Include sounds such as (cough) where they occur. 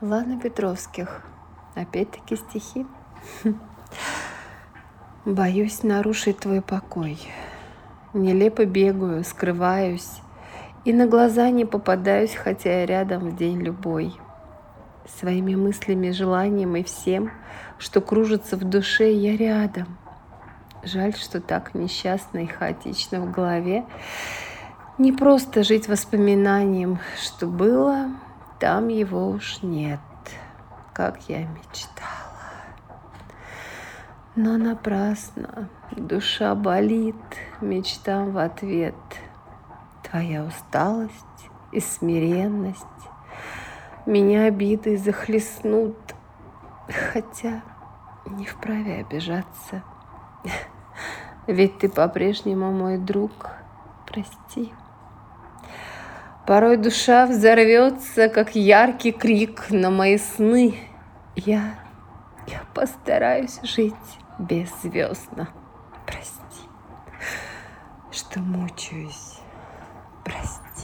Лана Петровских. Опять-таки стихи. (laughs) Боюсь нарушить твой покой. Нелепо бегаю, скрываюсь, И на глаза не попадаюсь, хотя я рядом в день любой. Своими мыслями, желанием и всем, Что кружится в душе, я рядом. Жаль, что так несчастно и хаотично в голове. Не просто жить воспоминанием, что было, там его уж нет, как я мечтала. Но напрасно душа болит мечтам в ответ. Твоя усталость и смиренность меня обидой захлестнут, хотя не вправе обижаться. (laughs) Ведь ты по-прежнему мой друг, прости. Порой душа взорвется, как яркий крик на мои сны. Я, я постараюсь жить беззвездно. Прости, что мучаюсь. Прости.